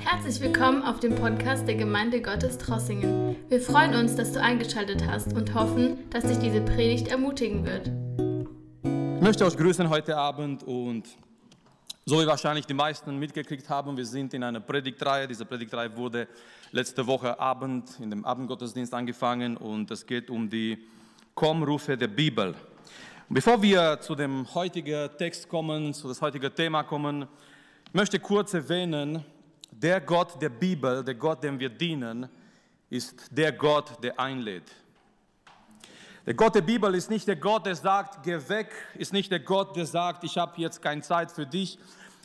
Herzlich willkommen auf dem Podcast der Gemeinde Gottes Trossingen. Wir freuen uns, dass du eingeschaltet hast und hoffen, dass dich diese Predigt ermutigen wird. Ich möchte euch grüßen heute Abend und so wie wahrscheinlich die meisten mitgekriegt haben, wir sind in einer Predigtreihe. Diese Predigtreihe wurde letzte Woche Abend in dem Abendgottesdienst angefangen und es geht um die Kommrufe der Bibel. Bevor wir zu dem heutigen Text kommen, zu das heutige Thema kommen, möchte ich kurz erwähnen, der Gott der Bibel, der Gott, dem wir dienen, ist der Gott, der einlädt. Der Gott der Bibel ist nicht der Gott, der sagt, geh weg, ist nicht der Gott, der sagt, ich habe jetzt keine Zeit für dich.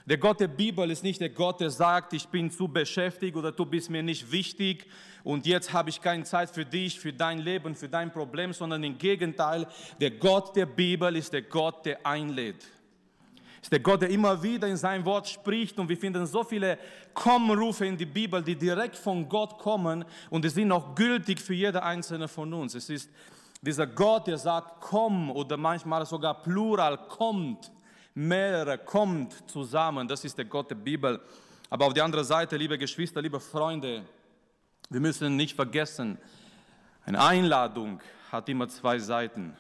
Der Gott der Bibel ist nicht der Gott, der sagt, ich bin zu beschäftigt oder du bist mir nicht wichtig und jetzt habe ich keine Zeit für dich, für dein Leben, für dein Problem, sondern im Gegenteil, der Gott der Bibel ist der Gott, der einlädt ist der Gott, der immer wieder in sein Wort spricht und wir finden so viele Kommrufe in die Bibel, die direkt von Gott kommen und die sind auch gültig für jede einzelne von uns. Es ist dieser Gott, der sagt, komm oder manchmal sogar plural, kommt, mehrere, kommt zusammen. Das ist der Gott der Bibel. Aber auf der anderen Seite, liebe Geschwister, liebe Freunde, wir müssen nicht vergessen, eine Einladung hat immer zwei Seiten.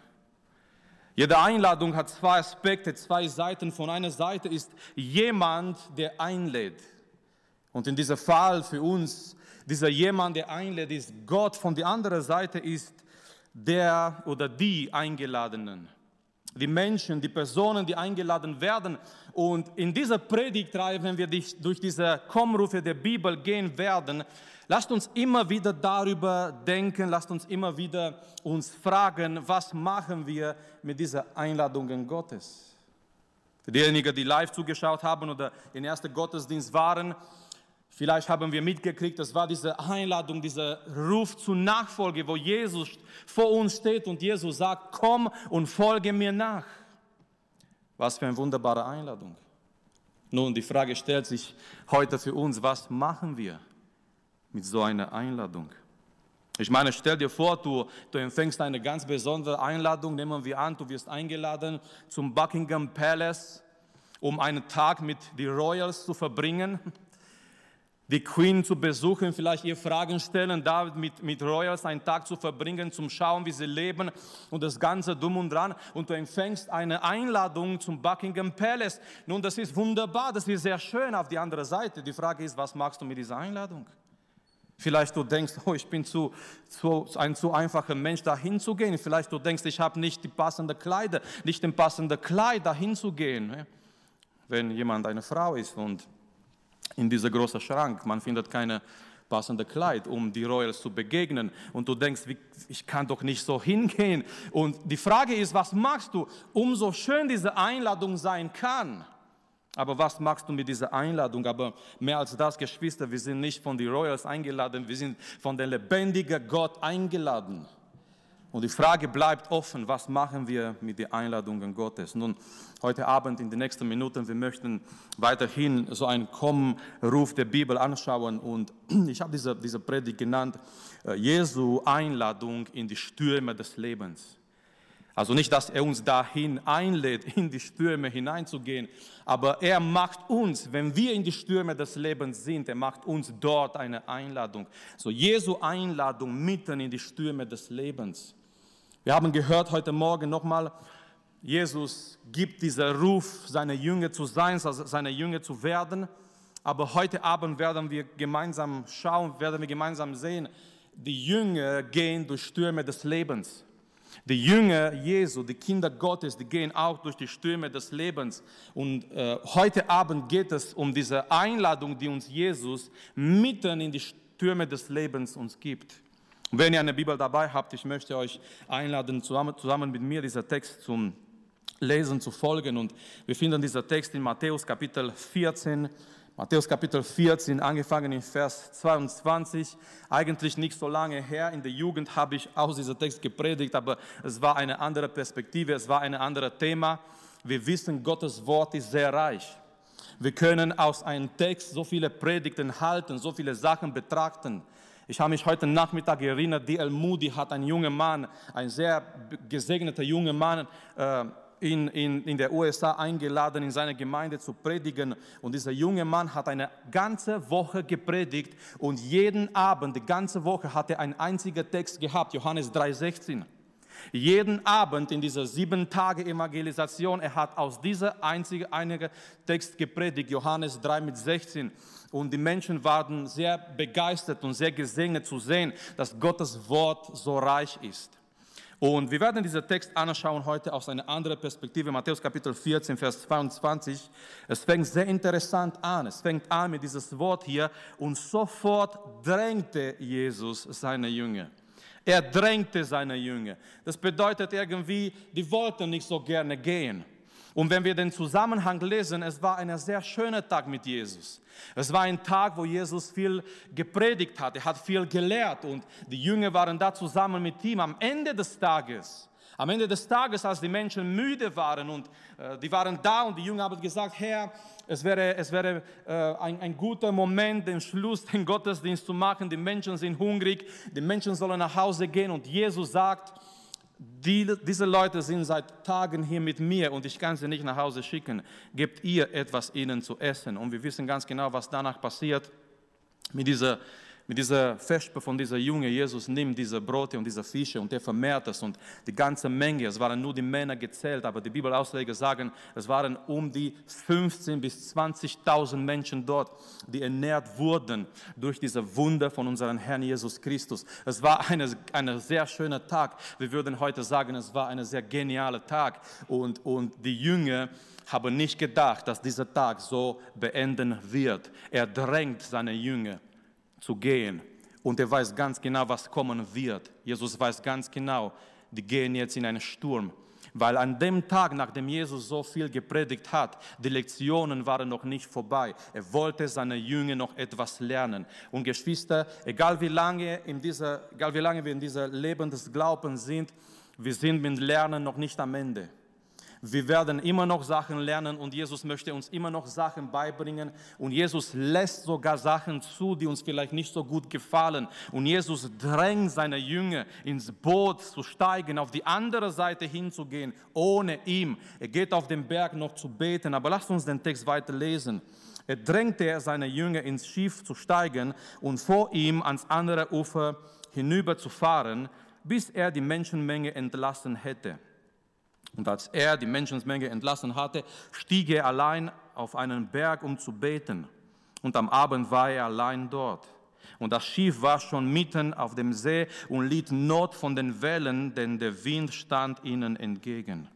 Jede Einladung hat zwei Aspekte, zwei Seiten. Von einer Seite ist jemand, der einlädt. Und in diesem Fall für uns, dieser jemand, der einlädt, ist Gott. Von der anderen Seite ist der oder die Eingeladenen. Die Menschen, die Personen, die eingeladen werden. Und in dieser Predigtreihe, wenn wir durch diese Kommrufe der Bibel gehen werden, Lasst uns immer wieder darüber denken, lasst uns immer wieder uns fragen, was machen wir mit dieser Einladungen Gottes? Für diejenigen, die live zugeschaut haben oder in ersten Gottesdienst waren, vielleicht haben wir mitgekriegt, das war diese Einladung, dieser Ruf zur Nachfolge, wo Jesus vor uns steht und Jesus sagt, komm und folge mir nach. Was für eine wunderbare Einladung. Nun, die Frage stellt sich heute für uns, was machen wir? Mit so einer Einladung. Ich meine, stell dir vor, du, du empfängst eine ganz besondere Einladung, nehmen wir an, du wirst eingeladen zum Buckingham Palace, um einen Tag mit den Royals zu verbringen, die Queen zu besuchen, vielleicht ihr Fragen stellen, da mit, mit Royals einen Tag zu verbringen, zum Schauen, wie sie leben und das Ganze dumm und dran. Und du empfängst eine Einladung zum Buckingham Palace. Nun, das ist wunderbar, das ist sehr schön auf die andere Seite. Die Frage ist, was machst du mit dieser Einladung? Vielleicht du denkst, oh, ich bin zu, zu, ein zu einfacher Mensch, da hinzugehen. Vielleicht du denkst, ich habe nicht die passende Kleider, nicht den passenden Kleid, da hinzugehen. Wenn jemand eine Frau ist und in dieser großen Schrank, man findet keine passende Kleid, um die Royals zu begegnen. Und du denkst, ich kann doch nicht so hingehen. Und die Frage ist, was machst du, umso schön diese Einladung sein kann? Aber was machst du mit dieser Einladung? Aber mehr als das, Geschwister, wir sind nicht von den Royals eingeladen, wir sind von dem lebendigen Gott eingeladen. Und die Frage bleibt offen, was machen wir mit den Einladungen Gottes? Nun, heute Abend in den nächsten Minuten, wir möchten weiterhin so einen Kommruf der Bibel anschauen. Und ich habe diese, diese Predigt genannt, äh, Jesu Einladung in die Stürme des Lebens. Also nicht, dass er uns dahin einlädt, in die Stürme hineinzugehen, aber er macht uns, wenn wir in die Stürme des Lebens sind, er macht uns dort eine Einladung. So Jesu Einladung mitten in die Stürme des Lebens. Wir haben gehört heute Morgen nochmal, Jesus gibt diesen Ruf, seine Jünger zu sein, also seine Jünger zu werden. Aber heute Abend werden wir gemeinsam schauen, werden wir gemeinsam sehen, die Jünger gehen durch Stürme des Lebens. Die Jünger Jesu, die Kinder Gottes, die gehen auch durch die Stürme des Lebens. Und äh, heute Abend geht es um diese Einladung, die uns Jesus mitten in die Stürme des Lebens uns gibt. Und wenn ihr eine Bibel dabei habt, ich möchte euch einladen, zusammen, zusammen mit mir dieser Text zum Lesen zu folgen. Und wir finden dieser Text in Matthäus Kapitel 14, Matthäus Kapitel 14, angefangen in Vers 22. Eigentlich nicht so lange her. In der Jugend habe ich aus diesem Text gepredigt, aber es war eine andere Perspektive, es war ein anderes Thema. Wir wissen, Gottes Wort ist sehr reich. Wir können aus einem Text so viele Predigten halten, so viele Sachen betrachten. Ich habe mich heute Nachmittag erinnert, D.L. Moody hat einen jungen Mann, ein sehr gesegneter junger Mann, äh, in, in, in der USA eingeladen, in seine Gemeinde zu predigen. Und dieser junge Mann hat eine ganze Woche gepredigt und jeden Abend, die ganze Woche, hat er einen einzigen Text gehabt, Johannes 3,16. Jeden Abend in dieser sieben Tage Evangelisation, er hat aus dieser einzigen einige Text gepredigt, Johannes 3 mit 16. Und die Menschen waren sehr begeistert und sehr gesegnet zu sehen, dass Gottes Wort so reich ist. Und wir werden diesen Text anschauen heute aus einer anderen Perspektive, Matthäus Kapitel 14, Vers 22. Es fängt sehr interessant an. Es fängt an mit dieses Wort hier und sofort drängte Jesus seine Jünger. Er drängte seine Jünger. Das bedeutet irgendwie, die wollten nicht so gerne gehen. Und wenn wir den Zusammenhang lesen, es war ein sehr schöner Tag mit Jesus. Es war ein Tag, wo Jesus viel gepredigt hat, er hat viel gelehrt und die Jünger waren da zusammen mit ihm. Am Ende des Tages am Ende des Tages, als die Menschen müde waren und äh, die waren da und die Jünger haben gesagt, Herr, es wäre, es wäre äh, ein, ein guter Moment, den Schluss, den Gottesdienst zu machen. Die Menschen sind hungrig, die Menschen sollen nach Hause gehen und Jesus sagt, die, diese Leute sind seit Tagen hier mit mir und ich kann sie nicht nach Hause schicken. Gebt ihr etwas ihnen zu essen. Und wir wissen ganz genau, was danach passiert mit dieser mit dieser Vesper von dieser Junge, Jesus nimmt diese Brote und diese Fische und er vermehrt es und die ganze Menge, es waren nur die Männer gezählt, aber die Bibelausleger sagen, es waren um die 15.000 bis 20.000 Menschen dort, die ernährt wurden durch diese Wunder von unserem Herrn Jesus Christus. Es war ein eine sehr schöner Tag. Wir würden heute sagen, es war ein sehr genialer Tag und, und die Jünger haben nicht gedacht, dass dieser Tag so beenden wird. Er drängt seine Jünger zu gehen. Und er weiß ganz genau, was kommen wird. Jesus weiß ganz genau, die gehen jetzt in einen Sturm. Weil an dem Tag, nachdem Jesus so viel gepredigt hat, die Lektionen waren noch nicht vorbei. Er wollte seine Jünger noch etwas lernen. Und Geschwister, egal wie lange, in dieser, egal wie lange wir in dieser Leben des Glaubens sind, wir sind mit Lernen noch nicht am Ende. Wir werden immer noch Sachen lernen und Jesus möchte uns immer noch Sachen beibringen. Und Jesus lässt sogar Sachen zu, die uns vielleicht nicht so gut gefallen. Und Jesus drängt seine Jünger ins Boot zu steigen, auf die andere Seite hinzugehen, ohne ihm. Er geht auf den Berg noch zu beten. Aber lasst uns den Text weiter lesen. Er drängte seine Jünger ins Schiff zu steigen und vor ihm ans andere Ufer hinüber zu fahren, bis er die Menschenmenge entlassen hätte. Und als er die Menschenmenge entlassen hatte, stieg er allein auf einen Berg, um zu beten. Und am Abend war er allein dort. Und das Schiff war schon mitten auf dem See und litt Not von den Wellen, denn der Wind stand ihnen entgegen.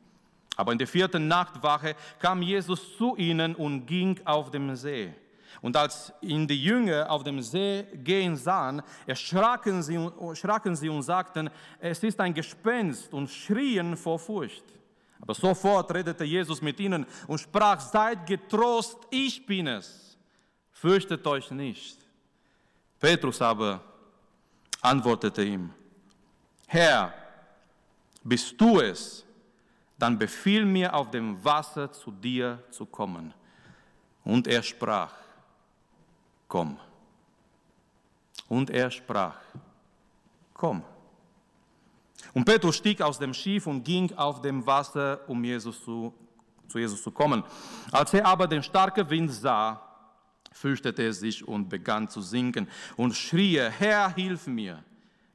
Aber in der vierten Nachtwache kam Jesus zu ihnen und ging auf dem See. Und als ihn die Jünger auf dem See gehen sahen, erschraken sie, erschraken sie und sagten, es ist ein Gespenst und schrien vor Furcht. Aber sofort redete Jesus mit ihnen und sprach, seid getrost, ich bin es, fürchtet euch nicht. Petrus aber antwortete ihm, Herr, bist du es, dann befiehl mir auf dem Wasser zu dir zu kommen. Und er sprach, komm. Und er sprach, komm. Und Petrus stieg aus dem Schiff und ging auf dem Wasser, um Jesus zu, zu Jesus zu kommen. Als er aber den starken Wind sah, fürchtete er sich und begann zu sinken und schrie, Herr, hilf mir.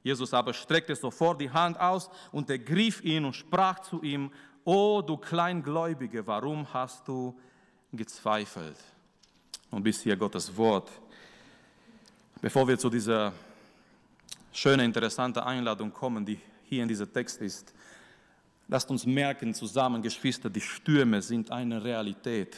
Jesus aber streckte sofort die Hand aus und ergriff ihn und sprach zu ihm, O du Kleingläubige, warum hast du gezweifelt? Und bis hier Gottes Wort. Bevor wir zu dieser schönen, interessanten Einladung kommen, die hier in diesem Text ist. Lasst uns merken zusammen, Geschwister, die Stürme sind eine Realität.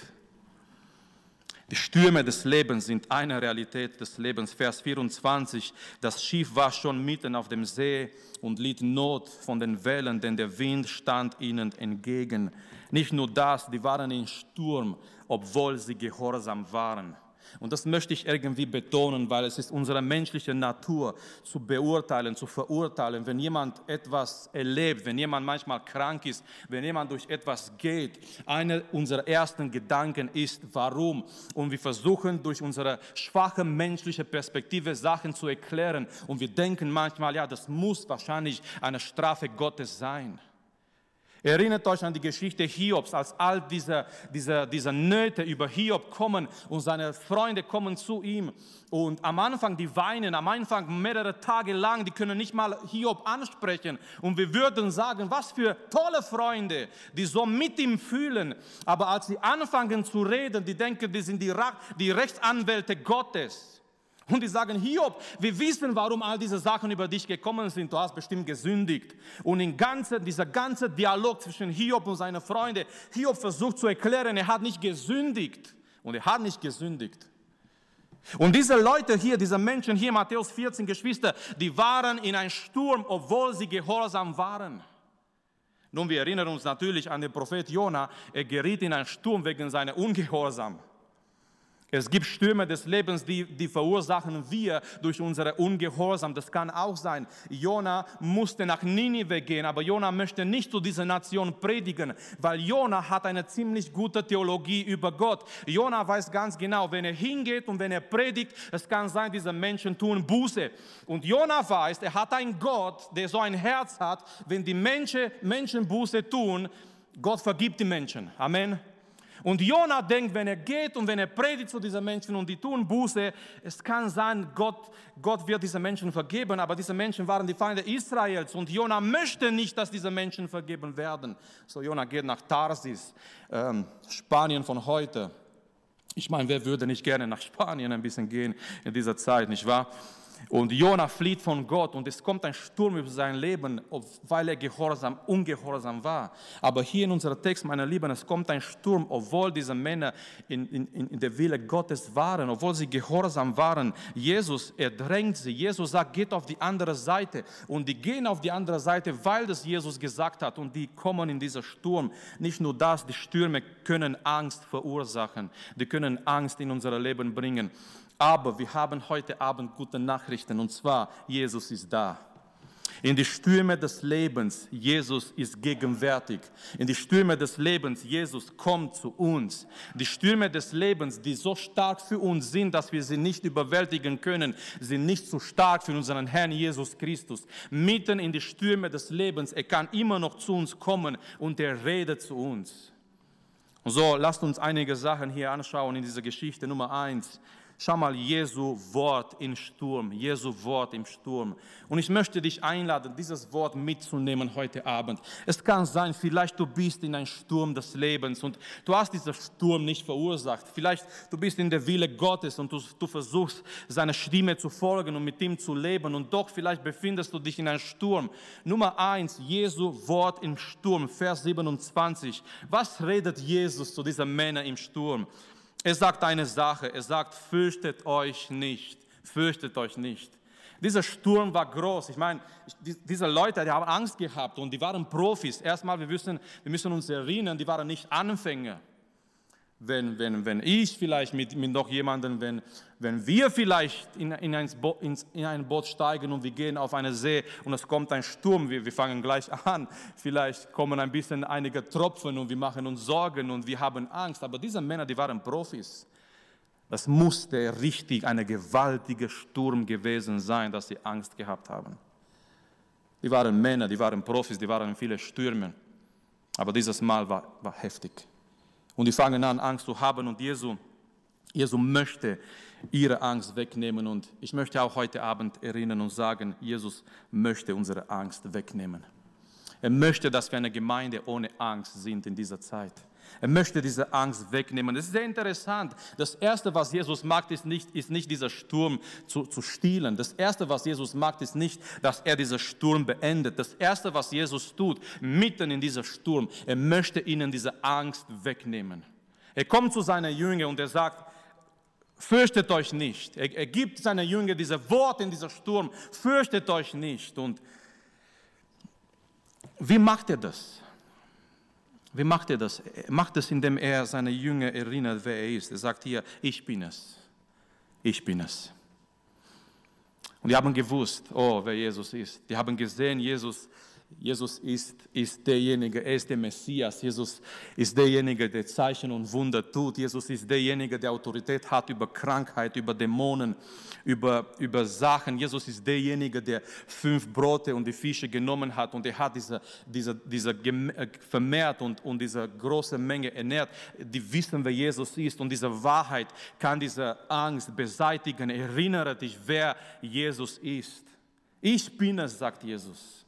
Die Stürme des Lebens sind eine Realität des Lebens. Vers 24, das Schiff war schon mitten auf dem See und litt Not von den Wellen, denn der Wind stand ihnen entgegen. Nicht nur das, die waren in Sturm, obwohl sie gehorsam waren. Und das möchte ich irgendwie betonen, weil es ist unsere menschliche Natur zu beurteilen, zu verurteilen, wenn jemand etwas erlebt, wenn jemand manchmal krank ist, wenn jemand durch etwas geht. Einer unserer ersten Gedanken ist, warum? Und wir versuchen durch unsere schwache menschliche Perspektive Sachen zu erklären. Und wir denken manchmal, ja, das muss wahrscheinlich eine Strafe Gottes sein. Erinnert euch an die Geschichte Hiobs, als all diese, diese, diese Nöte über Hiob kommen und seine Freunde kommen zu ihm. Und am Anfang, die weinen, am Anfang mehrere Tage lang, die können nicht mal Hiob ansprechen. Und wir würden sagen, was für tolle Freunde, die so mit ihm fühlen. Aber als sie anfangen zu reden, die denken, die sind die, die Rechtsanwälte Gottes. Und die sagen, Hiob, wir wissen, warum all diese Sachen über dich gekommen sind. Du hast bestimmt gesündigt. Und in ganze, dieser ganze Dialog zwischen Hiob und seinen Freunden, Hiob versucht zu erklären, er hat nicht gesündigt. Und er hat nicht gesündigt. Und diese Leute hier, diese Menschen hier, Matthäus 14, Geschwister, die waren in einem Sturm, obwohl sie gehorsam waren. Nun, wir erinnern uns natürlich an den Prophet Jona. Er geriet in einen Sturm wegen seiner Ungehorsam. Es gibt Stürme des Lebens, die, die verursachen wir durch unsere Ungehorsam. Das kann auch sein. Jona musste nach Ninive gehen, aber Jona möchte nicht zu dieser Nation predigen, weil Jona hat eine ziemlich gute Theologie über Gott. Jona weiß ganz genau, wenn er hingeht und wenn er predigt, es kann sein, diese Menschen tun Buße. Und Jona weiß, er hat einen Gott, der so ein Herz hat, wenn die Menschen, Menschen Buße tun, Gott vergibt die Menschen. Amen. Und Jona denkt, wenn er geht und wenn er predigt zu diesen Menschen und die tun Buße, es kann sein, Gott, Gott wird diese Menschen vergeben, aber diese Menschen waren die Feinde Israels und Jona möchte nicht, dass diese Menschen vergeben werden. So Jona geht nach Tarsis, ähm, Spanien von heute. Ich meine, wer würde nicht gerne nach Spanien ein bisschen gehen in dieser Zeit, nicht wahr? Und Jona flieht von Gott und es kommt ein Sturm über sein Leben, weil er gehorsam, ungehorsam war. Aber hier in unserem Text, meine Lieben, es kommt ein Sturm, obwohl diese Männer in, in, in der Wille Gottes waren, obwohl sie gehorsam waren. Jesus, er drängt sie. Jesus sagt, geht auf die andere Seite. Und die gehen auf die andere Seite, weil das Jesus gesagt hat. Und die kommen in dieser Sturm. Nicht nur das, die Stürme können Angst verursachen. Die können Angst in unser Leben bringen. Aber wir haben heute Abend gute Nachrichten und zwar, Jesus ist da. In die Stürme des Lebens, Jesus ist gegenwärtig. In die Stürme des Lebens, Jesus kommt zu uns. Die Stürme des Lebens, die so stark für uns sind, dass wir sie nicht überwältigen können, sind nicht so stark für unseren Herrn Jesus Christus. Mitten in die Stürme des Lebens, er kann immer noch zu uns kommen und er redet zu uns. So, lasst uns einige Sachen hier anschauen in dieser Geschichte. Nummer eins, Schau mal, Jesu Wort im Sturm, Jesu Wort im Sturm. Und ich möchte dich einladen, dieses Wort mitzunehmen heute Abend. Es kann sein, vielleicht du bist in einem Sturm des Lebens und du hast diesen Sturm nicht verursacht. Vielleicht du bist in der Wille Gottes und du, du versuchst, seiner Stimme zu folgen und mit ihm zu leben und doch vielleicht befindest du dich in einem Sturm. Nummer eins, Jesu Wort im Sturm, Vers 27. Was redet Jesus zu diesen Männern im Sturm? Er sagt eine Sache, er sagt, fürchtet euch nicht, fürchtet euch nicht. Dieser Sturm war groß. Ich meine, diese Leute, die haben Angst gehabt und die waren Profis. Erstmal, wir müssen, wir müssen uns erinnern, die waren nicht Anfänger wenn, wenn, wenn ich vielleicht mit, mit noch jemandem, wenn, wenn wir vielleicht in, in, ein Boot, in ein Boot steigen und wir gehen auf eine See und es kommt ein Sturm, wir, wir fangen gleich an, vielleicht kommen ein bisschen einige Tropfen und wir machen uns Sorgen und wir haben Angst. Aber diese Männer, die waren Profis. Das musste richtig ein gewaltiger Sturm gewesen sein, dass sie Angst gehabt haben. Die waren Männer, die waren Profis, die waren in vielen Stürmen. Aber dieses Mal war, war heftig. Und die fangen an, Angst zu haben und Jesu, Jesu möchte ihre Angst wegnehmen. Und ich möchte auch heute Abend erinnern und sagen, Jesus möchte unsere Angst wegnehmen. Er möchte, dass wir eine Gemeinde ohne Angst sind in dieser Zeit. Er möchte diese Angst wegnehmen. Es ist sehr interessant. Das Erste, was Jesus macht, ist nicht, ist nicht dieser Sturm zu, zu stiehlen. Das Erste, was Jesus macht, ist nicht, dass er diesen Sturm beendet. Das Erste, was Jesus tut, mitten in dieser Sturm, er möchte ihnen diese Angst wegnehmen. Er kommt zu seinen Jüngern und er sagt, fürchtet euch nicht. Er, er gibt seinen Jüngern diese Worte in dieser Sturm, fürchtet euch nicht. Und wie macht er das? Wie macht er das? Er macht es, indem er seine Jünger erinnert, wer er ist. Er sagt hier, ich bin es. Ich bin es. Und die haben gewusst, oh, wer Jesus ist. Die haben gesehen, Jesus, Jesus ist, ist derjenige, er ist der Messias. Jesus ist derjenige, der Zeichen und Wunder tut. Jesus ist derjenige, der Autorität hat über Krankheit, über Dämonen, über, über Sachen. Jesus ist derjenige, der fünf Brote und die Fische genommen hat und er hat diese, diese, diese äh, vermehrt und, und diese große Menge ernährt. Die wissen, wer Jesus ist und diese Wahrheit kann diese Angst beseitigen. Erinnere dich, wer Jesus ist. Ich bin es, sagt Jesus.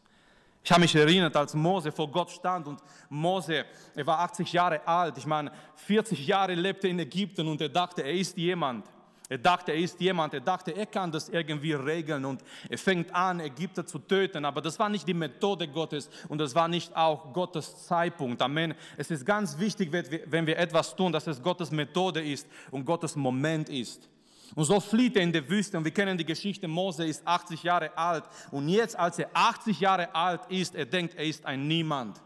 Ich habe mich erinnert, als Mose vor Gott stand und Mose, er war 80 Jahre alt. Ich meine, 40 Jahre lebte in Ägypten und er dachte, er ist jemand. Er dachte, er ist jemand, er dachte, er kann das irgendwie regeln und er fängt an, Ägypter zu töten. Aber das war nicht die Methode Gottes und das war nicht auch Gottes Zeitpunkt. Amen. Es ist ganz wichtig, wenn wir etwas tun, dass es Gottes Methode ist und Gottes Moment ist. Und so flieht er in der Wüste und wir kennen die Geschichte, Mose ist 80 Jahre alt und jetzt, als er 80 Jahre alt ist, er denkt, er ist ein Niemand.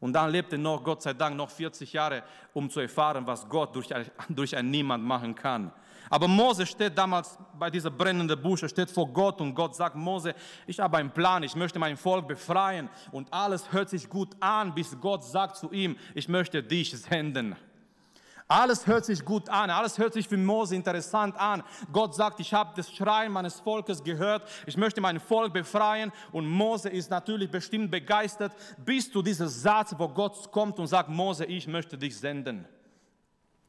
Und dann lebt er noch, Gott sei Dank, noch 40 Jahre, um zu erfahren, was Gott durch ein, durch ein Niemand machen kann. Aber Mose steht damals bei dieser brennenden Busche, steht vor Gott und Gott sagt, Mose, ich habe einen Plan, ich möchte mein Volk befreien. Und alles hört sich gut an, bis Gott sagt zu ihm, ich möchte dich senden. Alles hört sich gut an, alles hört sich für Mose interessant an. Gott sagt, ich habe das Schreien meines Volkes gehört, ich möchte mein Volk befreien und Mose ist natürlich bestimmt begeistert, bis zu diesem Satz, wo Gott kommt und sagt, Mose, ich möchte dich senden.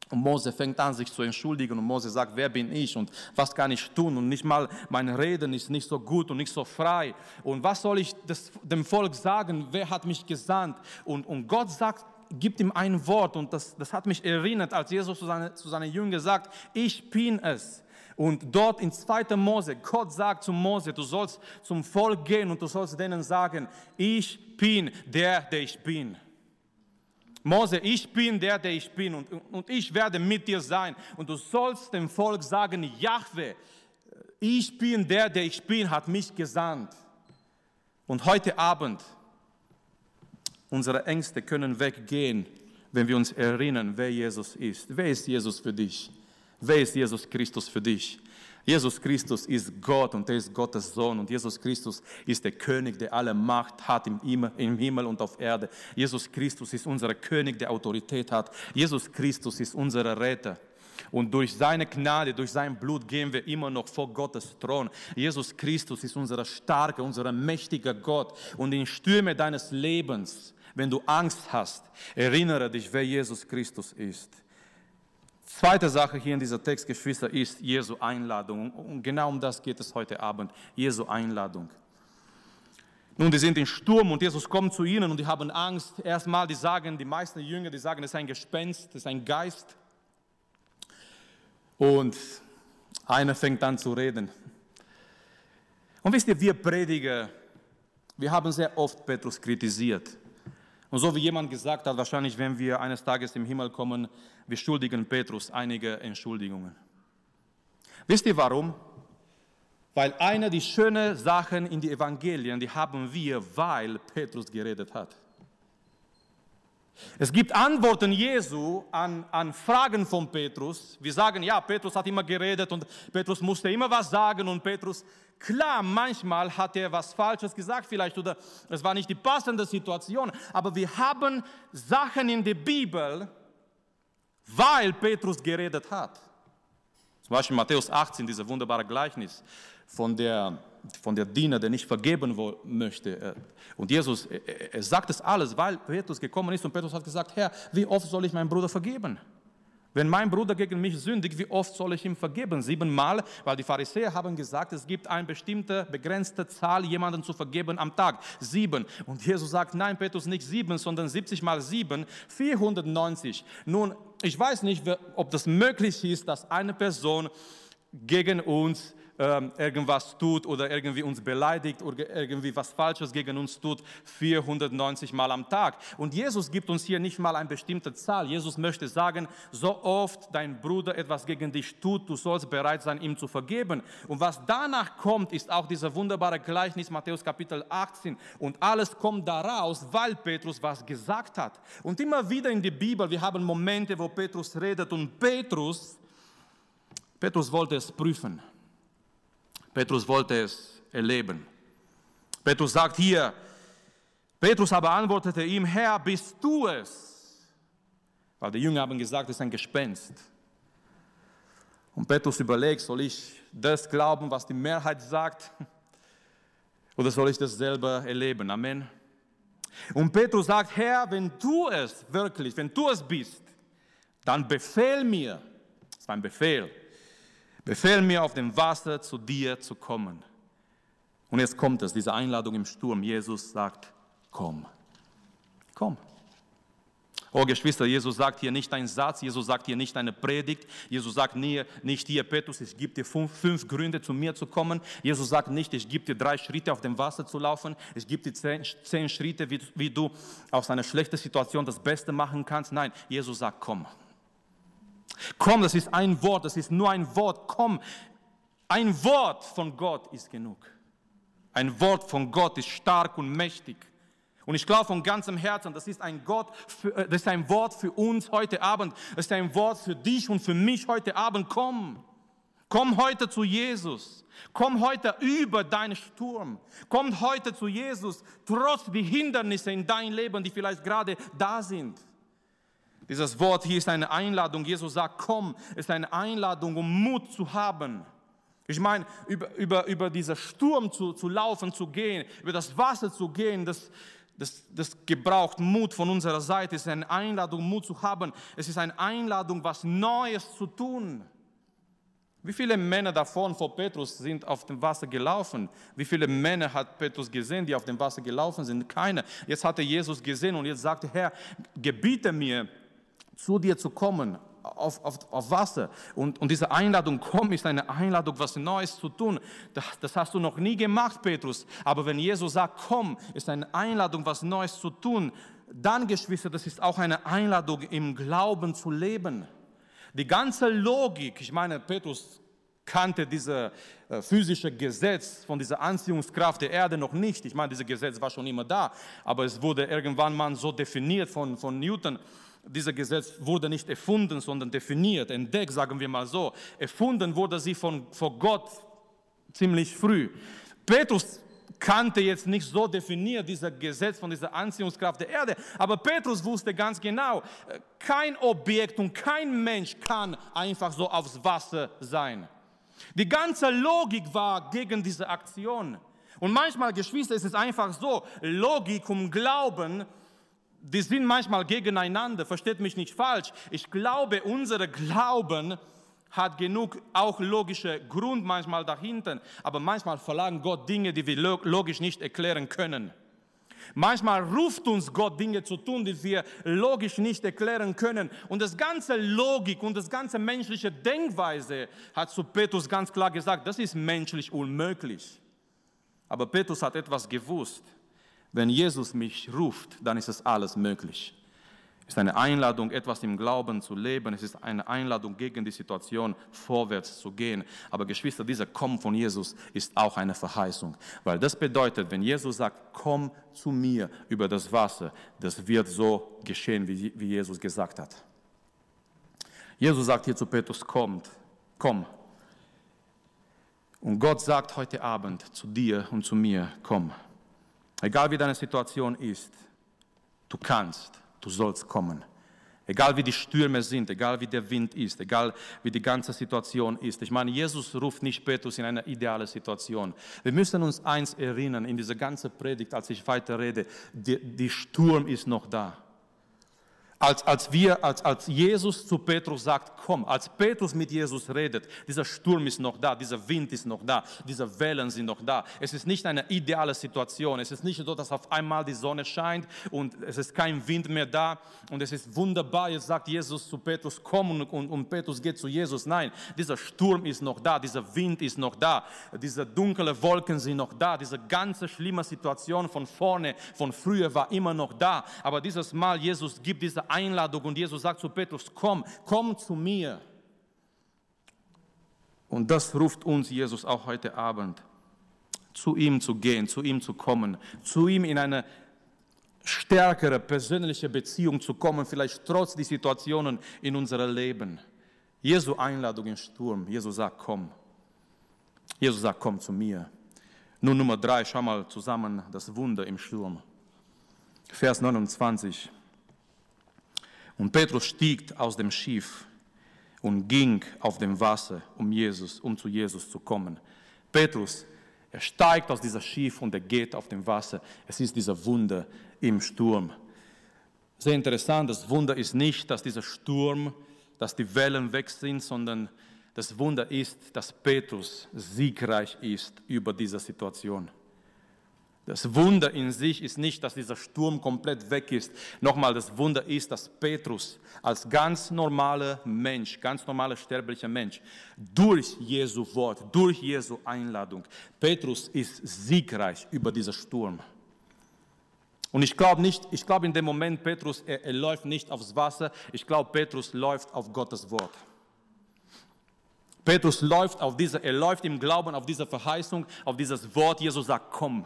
Und Mose fängt an, sich zu entschuldigen und Mose sagt, wer bin ich und was kann ich tun? Und nicht mal mein Reden ist nicht so gut und nicht so frei. Und was soll ich das, dem Volk sagen? Wer hat mich gesandt? Und, und Gott sagt gibt ihm ein Wort und das, das hat mich erinnert, als Jesus zu, seine, zu seinen Jüngern sagt, ich bin es. Und dort in 2. Mose, Gott sagt zu Mose, du sollst zum Volk gehen und du sollst denen sagen, ich bin der, der ich bin. Mose, ich bin der, der ich bin und, und ich werde mit dir sein. Und du sollst dem Volk sagen, Jahwe, ich bin der, der ich bin, hat mich gesandt. Und heute Abend Unsere Ängste können weggehen, wenn wir uns erinnern, wer Jesus ist. Wer ist Jesus für dich? Wer ist Jesus Christus für dich? Jesus Christus ist Gott und er ist Gottes Sohn und Jesus Christus ist der König, der alle Macht hat im Himmel und auf Erde. Jesus Christus ist unser König, der Autorität hat. Jesus Christus ist unser Retter. Und durch seine Gnade, durch sein Blut gehen wir immer noch vor Gottes Thron. Jesus Christus ist unser starker, unser mächtiger Gott. Und in Stürme deines Lebens wenn du Angst hast, erinnere dich, wer Jesus Christus ist. Zweite Sache hier in dieser Text, Geschwister, ist Jesu Einladung. Und genau um das geht es heute Abend. Jesu Einladung. Nun, die sind in Sturm und Jesus kommt zu ihnen und die haben Angst. Erstmal, die sagen, die meisten Jünger, die sagen, es ist ein Gespenst, es ist ein Geist. Und einer fängt an zu reden. Und wisst ihr, wir Prediger, wir haben sehr oft Petrus kritisiert. Und so wie jemand gesagt hat, wahrscheinlich, wenn wir eines Tages im Himmel kommen, wir schuldigen Petrus einige Entschuldigungen. Wisst ihr warum? Weil eine der schönen Sachen in die Evangelien, die haben wir, weil Petrus geredet hat. Es gibt Antworten Jesu an, an Fragen von Petrus. Wir sagen, ja, Petrus hat immer geredet und Petrus musste immer was sagen und Petrus, klar, manchmal hat er was Falsches gesagt vielleicht oder es war nicht die passende Situation, aber wir haben Sachen in der Bibel, weil Petrus geredet hat. Zum Beispiel Matthäus 18, dieses wunderbare Gleichnis von der von der Diener, der nicht vergeben möchte. Äh, und Jesus, er sagt es alles, weil Petrus gekommen ist und Petrus hat gesagt, Herr, wie oft soll ich meinem Bruder vergeben? Wenn mein Bruder gegen mich sündigt, wie oft soll ich ihm vergeben? Siebenmal, weil die Pharisäer haben gesagt, es gibt eine bestimmte, begrenzte Zahl, jemanden zu vergeben am Tag. Sieben. Und Jesus sagt, nein, Petrus, nicht sieben, sondern 70 mal sieben, 490. Nun, ich weiß nicht, ob das möglich ist, dass eine Person gegen uns ähm, irgendwas tut oder irgendwie uns beleidigt oder irgendwie was Falsches gegen uns tut, 490 Mal am Tag. Und Jesus gibt uns hier nicht mal eine bestimmte Zahl. Jesus möchte sagen, so oft dein Bruder etwas gegen dich tut, du sollst bereit sein, ihm zu vergeben. Und was danach kommt, ist auch dieser wunderbare Gleichnis Matthäus Kapitel 18. Und alles kommt daraus, weil Petrus was gesagt hat. Und immer wieder in der Bibel, wir haben Momente, wo Petrus redet und Petrus, Petrus wollte es prüfen. Petrus wollte es erleben. Petrus sagt hier, Petrus aber antwortete ihm, Herr, bist du es? Weil die Jünger haben gesagt, es ist ein Gespenst. Und Petrus überlegt, soll ich das glauben, was die Mehrheit sagt? Oder soll ich das selber erleben? Amen. Und Petrus sagt, Herr, wenn du es wirklich, wenn du es bist, dann befehl mir, das ist ein Befehl, befehl mir auf dem Wasser zu dir zu kommen. Und jetzt kommt es, diese Einladung im Sturm. Jesus sagt, komm, komm. Oh Geschwister, Jesus sagt hier nicht ein Satz, Jesus sagt hier nicht eine Predigt, Jesus sagt nie, nicht hier, Petrus, ich gebe dir fünf, fünf, Gründe, zu mir zu kommen. Jesus sagt nicht, ich gebe dir drei Schritte auf dem Wasser zu laufen, ich gebe dir zehn, zehn Schritte, wie, wie du aus einer schlechten Situation das Beste machen kannst. Nein, Jesus sagt, komm. Komm, das ist ein Wort, das ist nur ein Wort, komm. Ein Wort von Gott ist genug. Ein Wort von Gott ist stark und mächtig. Und ich glaube von ganzem Herzen, das ist ein, Gott für, äh, das ist ein Wort für uns heute Abend. Das ist ein Wort für dich und für mich heute Abend. Komm, komm heute zu Jesus. Komm heute über deinen Sturm. Komm heute zu Jesus, trotz die Hindernisse in deinem Leben, die vielleicht gerade da sind. Dieses Wort hier ist eine Einladung. Jesus sagt, komm, ist eine Einladung, um Mut zu haben. Ich meine, über, über, über diesen Sturm zu, zu laufen, zu gehen, über das Wasser zu gehen, das, das, das gebraucht Mut von unserer Seite. Es ist eine Einladung, Mut zu haben. Es ist eine Einladung, was Neues zu tun. Wie viele Männer davon vor Petrus sind auf dem Wasser gelaufen? Wie viele Männer hat Petrus gesehen, die auf dem Wasser gelaufen sind? Keine. Jetzt hat er Jesus gesehen und jetzt sagte, Herr, gebiete mir, zu dir zu kommen auf, auf, auf Wasser. Und, und diese Einladung, komm, ist eine Einladung, was Neues zu tun. Das, das hast du noch nie gemacht, Petrus. Aber wenn Jesus sagt, komm, ist eine Einladung, was Neues zu tun, dann, Geschwister, das ist auch eine Einladung, im Glauben zu leben. Die ganze Logik, ich meine, Petrus kannte dieses äh, physische Gesetz von dieser Anziehungskraft der Erde noch nicht. Ich meine, dieses Gesetz war schon immer da, aber es wurde irgendwann mal so definiert von, von Newton dieser Gesetz wurde nicht erfunden, sondern definiert, entdeckt, sagen wir mal so. Erfunden wurde sie von, von Gott ziemlich früh. Petrus kannte jetzt nicht so definiert dieser Gesetz von dieser Anziehungskraft der Erde, aber Petrus wusste ganz genau, kein Objekt und kein Mensch kann einfach so aufs Wasser sein. Die ganze Logik war gegen diese Aktion. Und manchmal, Geschwister, ist es einfach so, Logik und Glauben die sind manchmal gegeneinander, versteht mich nicht falsch. Ich glaube, unser Glauben hat genug auch logische Grund manchmal dahinter, aber manchmal verlangt Gott Dinge, die wir logisch nicht erklären können. Manchmal ruft uns Gott Dinge zu tun, die wir logisch nicht erklären können. Und das ganze Logik und das ganze menschliche Denkweise hat zu Petrus ganz klar gesagt, das ist menschlich unmöglich. Aber Petrus hat etwas gewusst. Wenn Jesus mich ruft, dann ist es alles möglich. Es ist eine Einladung, etwas im Glauben zu leben. Es ist eine Einladung, gegen die Situation vorwärts zu gehen. Aber Geschwister, dieser Komm von Jesus ist auch eine Verheißung. Weil das bedeutet, wenn Jesus sagt, komm zu mir über das Wasser, das wird so geschehen, wie, Jesus gesagt hat. Jesus sagt hier zu Petrus, kommt, komm. Und Gott sagt heute Abend zu dir und zu mir, komm. Egal wie deine Situation ist, du kannst, du sollst kommen. Egal wie die Stürme sind, egal wie der Wind ist, egal wie die ganze Situation ist. Ich meine, Jesus ruft nicht Petrus in eine ideale Situation. Wir müssen uns eins erinnern in dieser ganzen Predigt, als ich weiter rede, der, Sturm ist noch da. Als, als, wir, als, als Jesus zu Petrus sagt, komm, als Petrus mit Jesus redet, dieser Sturm ist noch da, dieser Wind ist noch da, diese Wellen sind noch da. Es ist nicht eine ideale Situation. Es ist nicht so, dass auf einmal die Sonne scheint und es ist kein Wind mehr da und es ist wunderbar. Jetzt sagt Jesus zu Petrus, komm und, und, und Petrus geht zu Jesus. Nein, dieser Sturm ist noch da, dieser Wind ist noch da, diese dunklen Wolken sind noch da, diese ganze schlimme Situation von vorne, von früher war immer noch da. Aber dieses Mal, Jesus gibt diese Einladung und Jesus sagt zu Petrus, komm, komm zu mir. Und das ruft uns Jesus auch heute Abend, zu ihm zu gehen, zu ihm zu kommen, zu ihm in eine stärkere persönliche Beziehung zu kommen, vielleicht trotz die Situationen in unserem Leben. Jesu Einladung im Sturm. Jesus sagt, komm. Jesus sagt, komm zu mir. Nun Nummer drei, schau mal zusammen das Wunder im Sturm. Vers 29. Und Petrus stieg aus dem Schiff und ging auf dem Wasser, um, Jesus, um zu Jesus zu kommen. Petrus, er steigt aus diesem Schiff und er geht auf dem Wasser. Es ist dieser Wunder im Sturm. Sehr interessant, das Wunder ist nicht, dass dieser Sturm, dass die Wellen weg sind, sondern das Wunder ist, dass Petrus siegreich ist über diese Situation. Das Wunder in sich ist nicht, dass dieser Sturm komplett weg ist. Nochmal, das Wunder ist, dass Petrus als ganz normaler Mensch, ganz normaler sterblicher Mensch, durch Jesu Wort, durch Jesu Einladung, Petrus ist siegreich über diesen Sturm. Und ich glaube nicht, ich glaube in dem Moment, Petrus, er, er läuft nicht aufs Wasser, ich glaube, Petrus läuft auf Gottes Wort. Petrus läuft auf diese, er läuft im Glauben auf diese Verheißung, auf dieses Wort. Jesus sagt, komm.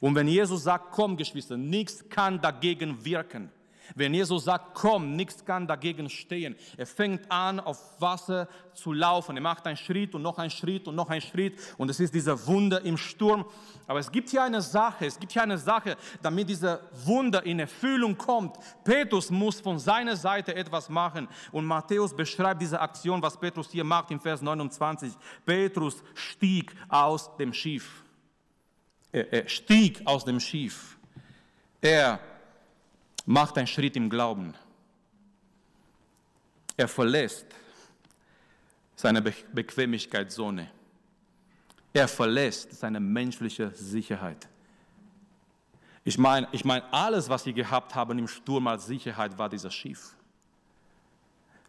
Und wenn Jesus sagt, komm, Geschwister, nichts kann dagegen wirken. Wenn Jesus sagt, komm, nichts kann dagegen stehen. Er fängt an, auf Wasser zu laufen. Er macht einen Schritt und noch einen Schritt und noch einen Schritt. Und es ist dieser Wunder im Sturm. Aber es gibt hier eine Sache, es gibt hier eine Sache, damit dieser Wunder in Erfüllung kommt. Petrus muss von seiner Seite etwas machen. Und Matthäus beschreibt diese Aktion, was Petrus hier macht im Vers 29. Petrus stieg aus dem Schiff. Er, stieg aus dem Schiff. Er macht einen Schritt im Glauben. Er verlässt seine Be Bequemlichkeitszone. Er verlässt seine menschliche Sicherheit. Ich meine, ich meine, alles, was sie gehabt haben im Sturm als Sicherheit, war dieser Schiff.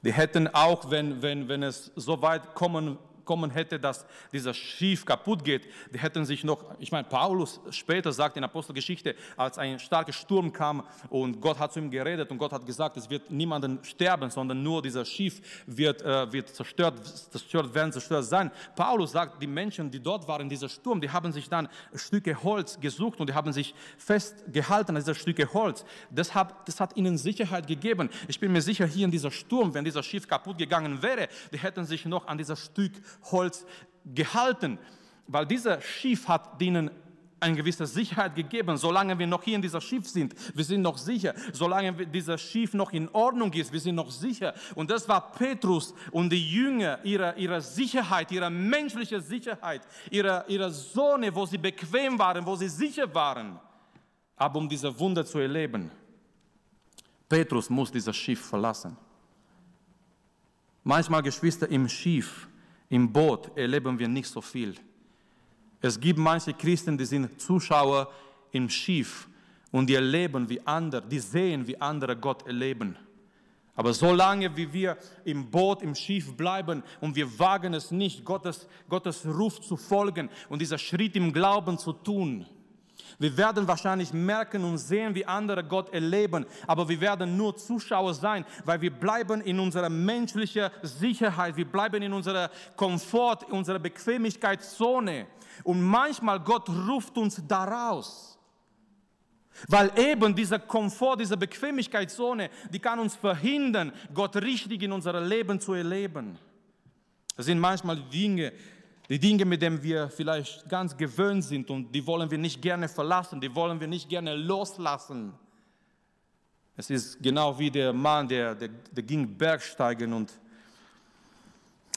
Die hätten auch, wenn, wenn, wenn es so weit kommen kommen hätte, dass dieser Schiff kaputt geht, die hätten sich noch, ich meine, Paulus später sagt in Apostelgeschichte, als ein starker Sturm kam und Gott hat zu ihm geredet und Gott hat gesagt, es wird niemanden sterben, sondern nur dieser Schiff wird, äh, wird zerstört, zerstört werden, zerstört sein. Paulus sagt, die Menschen, die dort waren, dieser Sturm, die haben sich dann Stücke Holz gesucht und die haben sich festgehalten an dieser Stücke Holz. Das hat, das hat ihnen Sicherheit gegeben. Ich bin mir sicher, hier in dieser Sturm, wenn dieser Schiff kaputt gegangen wäre, die hätten sich noch an dieser Stück Holz gehalten, weil dieser Schiff hat ihnen eine gewisse Sicherheit gegeben. Solange wir noch hier in dieser Schiff sind, wir sind noch sicher. Solange dieser Schiff noch in Ordnung ist, wir sind noch sicher. Und das war Petrus und die Jünger, ihre, ihre Sicherheit, ihre menschliche Sicherheit, ihre, ihre Zone, wo sie bequem waren, wo sie sicher waren. Aber um diese Wunder zu erleben, Petrus muss dieses Schiff verlassen. Manchmal, Geschwister, im Schiff im Boot erleben wir nicht so viel. Es gibt manche Christen, die sind Zuschauer im Schiff und die erleben wie andere, die sehen, wie andere Gott erleben. Aber solange wie wir im Boot, im Schiff bleiben und wir wagen es nicht, Gottes, Gottes Ruf zu folgen und dieser Schritt im Glauben zu tun, wir werden wahrscheinlich merken und sehen, wie andere Gott erleben, aber wir werden nur Zuschauer sein, weil wir bleiben in unserer menschlichen Sicherheit, wir bleiben in unserer Komfort, in unserer Bequemlichkeitszone. Und manchmal Gott ruft uns daraus. Weil eben dieser Komfort, diese Bequemlichkeitszone, die kann uns verhindern, Gott richtig in unserem Leben zu erleben. Das sind manchmal Dinge, die Dinge, mit denen wir vielleicht ganz gewöhnt sind und die wollen wir nicht gerne verlassen, die wollen wir nicht gerne loslassen. Es ist genau wie der Mann, der, der, der ging Bergsteigen und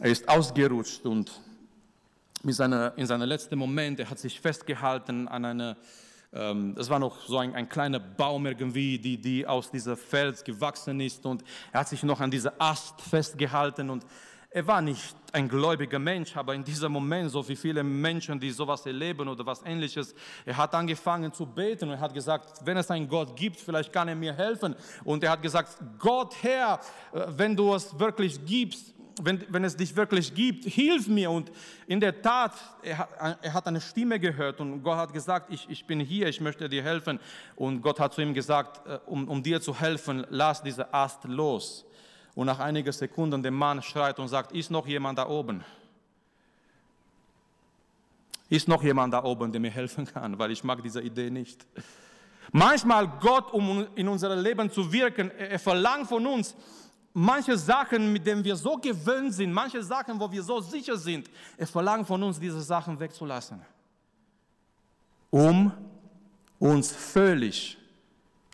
er ist ausgerutscht und seiner, in seinem letzten Moment, er hat sich festgehalten an einer, ähm, das war noch so ein, ein kleiner Baum irgendwie, die, die aus dieser Fels gewachsen ist und er hat sich noch an dieser Ast festgehalten und er war nicht ein gläubiger Mensch, aber in diesem Moment, so wie viele Menschen, die sowas erleben oder was ähnliches, er hat angefangen zu beten und hat gesagt, wenn es einen Gott gibt, vielleicht kann er mir helfen. Und er hat gesagt, Gott Herr, äh, wenn du es wirklich gibst, wenn, wenn es dich wirklich gibt, hilf mir. Und in der Tat, er hat, er hat eine Stimme gehört und Gott hat gesagt, ich, ich bin hier, ich möchte dir helfen. Und Gott hat zu ihm gesagt, äh, um, um dir zu helfen, lass diese Ast los. Und nach einigen Sekunden der Mann schreit und sagt, ist noch jemand da oben? Ist noch jemand da oben, der mir helfen kann, weil ich mag diese Idee nicht. Manchmal Gott, um in unser Leben zu wirken, er verlangt von uns manche Sachen, mit denen wir so gewöhnt sind, manche Sachen, wo wir so sicher sind, er verlangt von uns, diese Sachen wegzulassen, um uns völlig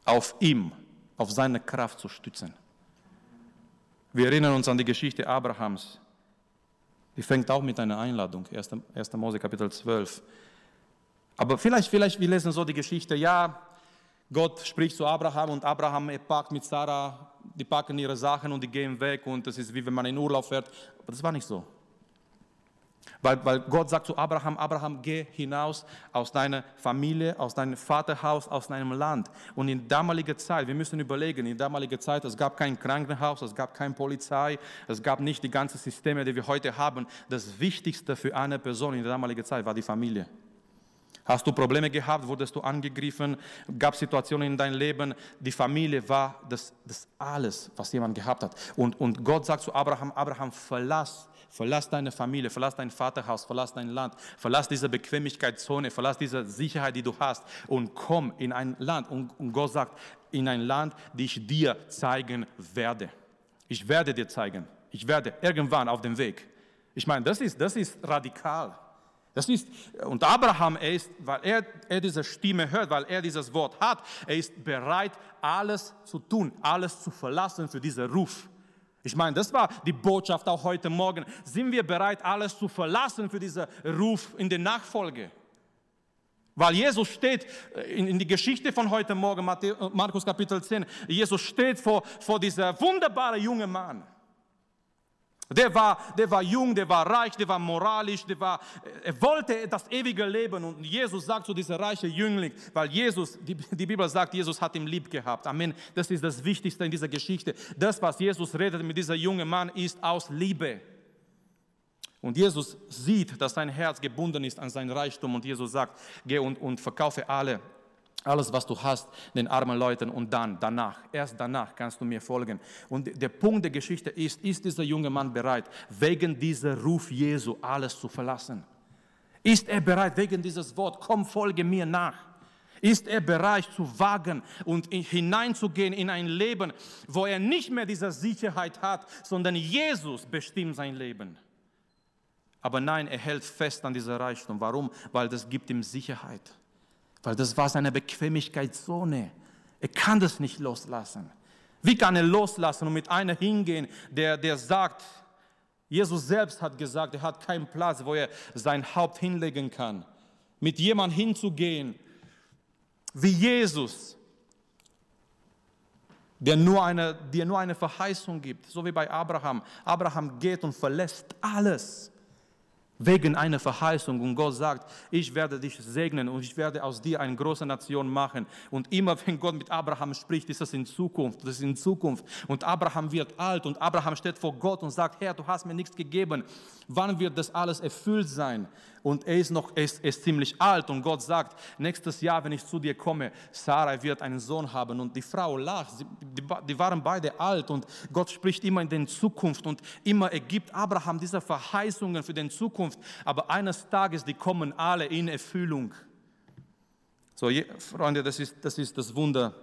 auf ihm, auf seine Kraft zu stützen. Wir erinnern uns an die Geschichte Abrahams. Die fängt auch mit einer Einladung, 1. 1. Mose Kapitel 12. Aber vielleicht, vielleicht, wir lesen so die Geschichte, ja, Gott spricht zu Abraham und Abraham packt mit Sarah, die packen ihre Sachen und die gehen weg und das ist wie wenn man in Urlaub fährt. Aber das war nicht so. Weil, weil Gott sagt zu Abraham, Abraham, geh hinaus aus deiner Familie, aus deinem Vaterhaus, aus deinem Land. Und in damaliger Zeit, wir müssen überlegen, in damaliger Zeit, es gab kein Krankenhaus, es gab keine Polizei, es gab nicht die ganzen Systeme, die wir heute haben. Das Wichtigste für eine Person in der damaligen Zeit war die Familie. Hast du Probleme gehabt, wurdest du angegriffen, gab es Situationen in deinem Leben, die Familie war das, das alles, was jemand gehabt hat. Und, und Gott sagt zu Abraham, Abraham, verlass Verlass deine Familie, verlass dein Vaterhaus, verlass dein Land, verlass diese Bequemlichkeitszone, verlass diese Sicherheit, die du hast und komm in ein Land. Und, Gott sagt, in ein Land, das ich dir zeigen werde. Ich werde dir zeigen. Ich werde irgendwann auf dem Weg. Ich meine, das ist, das ist radikal. Das ist, und Abraham er ist, weil er, er diese Stimme hört, weil er dieses Wort hat, er ist bereit, alles zu tun, alles zu verlassen für diesen Ruf. Ich meine, das war die Botschaft auch heute Morgen. Sind wir bereit, alles zu verlassen für diesen Ruf in der Nachfolge? Weil Jesus steht äh, in, in die Geschichte von heute Morgen, Markus Kapitel 10, Jesus steht vor, vor dieser wunderbaren jungen Mann. Der war, der war jung, der war reich, der war moralisch, der war, er wollte das ewige Leben. Und Jesus sagt zu diesem reichen Jüngling, weil Jesus, die, die Bibel sagt, Jesus hat ihn lieb gehabt. Amen. Das ist das Wichtigste in dieser Geschichte. Das, was Jesus redet mit dieser jungen Mann, ist aus Liebe. Und Jesus sieht, dass sein Herz gebunden ist an sein Reichtum. Und Jesus sagt, geh und, und verkaufe alle alles, was du hast, den armen Leuten und dann, danach, erst danach kannst du mir folgen. Und der Punkt der Geschichte ist, ist dieser junge Mann bereit, wegen dieser Ruf Jesu alles zu verlassen? Ist er bereit, wegen dieses Wort, komm, folge mir nach? Ist er bereit zu wagen und hineinzugehen in ein Leben, wo er nicht mehr diese Sicherheit hat, sondern Jesus bestimmt sein Leben? Aber nein, er hält fest an dieser Reichtum. Warum? Weil das gibt ihm Sicherheit weil das war seine Bequemlichkeitszone. Er kann das nicht loslassen. Wie kann er loslassen und mit einer hingehen, der, der sagt, Jesus selbst hat gesagt, er hat keinen Platz, wo er sein Haupt hinlegen kann. Mit jemandem hinzugehen, wie Jesus, der nur eine, dir nur eine Verheißung gibt, so wie bei Abraham. Abraham geht und verlässt alles wegen einer Verheißung. Und Gott sagt, ich werde dich segnen und ich werde aus dir eine große Nation machen. Und immer wenn Gott mit Abraham spricht, ist das in Zukunft. Das ist in Zukunft. Und Abraham wird alt und Abraham steht vor Gott und sagt, Herr, du hast mir nichts gegeben. Wann wird das alles erfüllt sein? Und er ist noch er ist, er ist ziemlich alt und Gott sagt, nächstes Jahr, wenn ich zu dir komme, Sarah wird einen Sohn haben. Und die Frau lacht. Die, die waren beide alt und Gott spricht immer in den Zukunft und immer er gibt Abraham diese Verheißungen für den Zukunft. Aber eines Tages, die kommen alle in Erfüllung. So, Freunde, das ist, das ist das Wunder